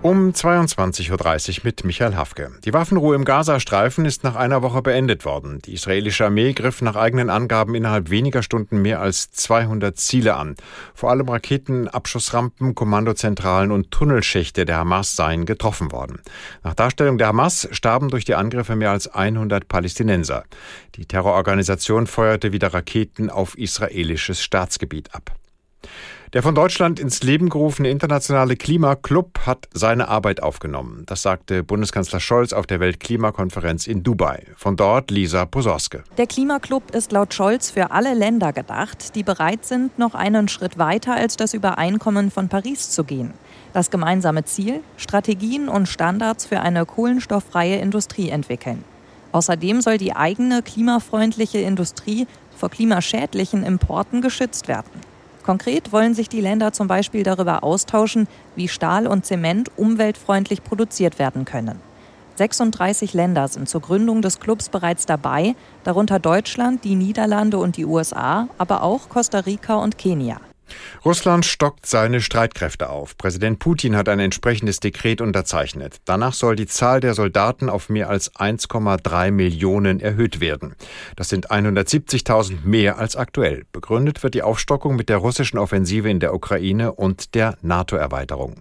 um 22.30 Uhr mit Michael Hafke. Die Waffenruhe im Gazastreifen ist nach einer Woche beendet worden. Die israelische Armee griff nach eigenen Angaben innerhalb weniger Stunden mehr als 200 Ziele an. Vor allem Raketen, Abschussrampen, Kommandozentralen und Tunnelschächte der Hamas seien getroffen worden. Nach Darstellung der Hamas starben durch die Angriffe mehr als 100 Palästinenser. Die Terrororganisation feuerte wieder Raketen auf israelisches Staatsgebiet ab. Der von Deutschland ins Leben gerufene internationale Klimaclub hat seine Arbeit aufgenommen. Das sagte Bundeskanzler Scholz auf der Weltklimakonferenz in Dubai. Von dort Lisa Posorske. Der Klimaclub ist laut Scholz für alle Länder gedacht, die bereit sind, noch einen Schritt weiter als das Übereinkommen von Paris zu gehen. Das gemeinsame Ziel, Strategien und Standards für eine kohlenstofffreie Industrie entwickeln. Außerdem soll die eigene klimafreundliche Industrie vor klimaschädlichen Importen geschützt werden. Konkret wollen sich die Länder zum Beispiel darüber austauschen, wie Stahl und Zement umweltfreundlich produziert werden können. 36 Länder sind zur Gründung des Clubs bereits dabei, darunter Deutschland, die Niederlande und die USA, aber auch Costa Rica und Kenia. Russland stockt seine Streitkräfte auf. Präsident Putin hat ein entsprechendes Dekret unterzeichnet. Danach soll die Zahl der Soldaten auf mehr als 1,3 Millionen erhöht werden. Das sind 170.000 mehr als aktuell. Begründet wird die Aufstockung mit der russischen Offensive in der Ukraine und der NATO-Erweiterung.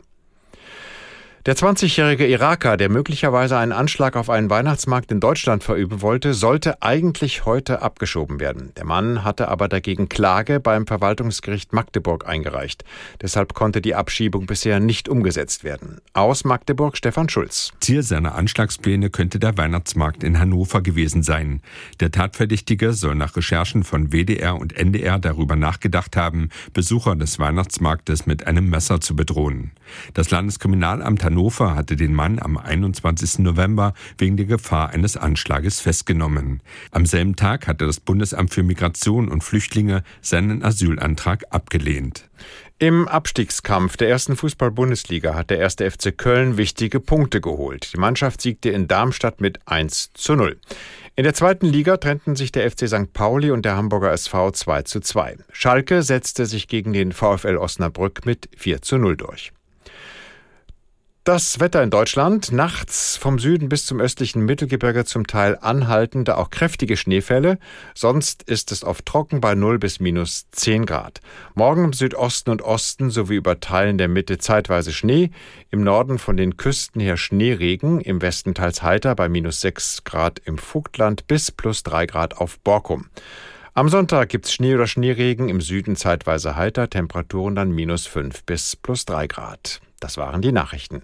Der 20-jährige Iraker, der möglicherweise einen Anschlag auf einen Weihnachtsmarkt in Deutschland verüben wollte, sollte eigentlich heute abgeschoben werden. Der Mann hatte aber dagegen Klage beim Verwaltungsgericht Magdeburg eingereicht. Deshalb konnte die Abschiebung bisher nicht umgesetzt werden. Aus Magdeburg Stefan Schulz. Ziel seiner Anschlagspläne könnte der Weihnachtsmarkt in Hannover gewesen sein. Der Tatverdächtige soll nach Recherchen von WDR und NDR darüber nachgedacht haben, Besucher des Weihnachtsmarktes mit einem Messer zu bedrohen. Das Landeskriminalamt Hannover Hannover hatte den Mann am 21. November wegen der Gefahr eines Anschlages festgenommen. Am selben Tag hatte das Bundesamt für Migration und Flüchtlinge seinen Asylantrag abgelehnt. Im Abstiegskampf der ersten Fußball-Bundesliga hat der erste FC Köln wichtige Punkte geholt. Die Mannschaft siegte in Darmstadt mit 1 zu 0. In der zweiten Liga trennten sich der FC St. Pauli und der Hamburger SV 2 zu 2. Schalke setzte sich gegen den VfL Osnabrück mit 4 zu 0 durch. Das Wetter in Deutschland. Nachts vom Süden bis zum östlichen Mittelgebirge zum Teil anhaltende, auch kräftige Schneefälle. Sonst ist es oft trocken bei 0 bis minus 10 Grad. Morgen im Südosten und Osten sowie über Teilen der Mitte zeitweise Schnee. Im Norden von den Küsten her Schneeregen. Im Westen teils heiter bei minus 6 Grad im Vogtland bis plus 3 Grad auf Borkum. Am Sonntag gibt's Schnee oder Schneeregen, im Süden zeitweise heiter, Temperaturen dann minus 5 bis plus 3 Grad. Das waren die Nachrichten.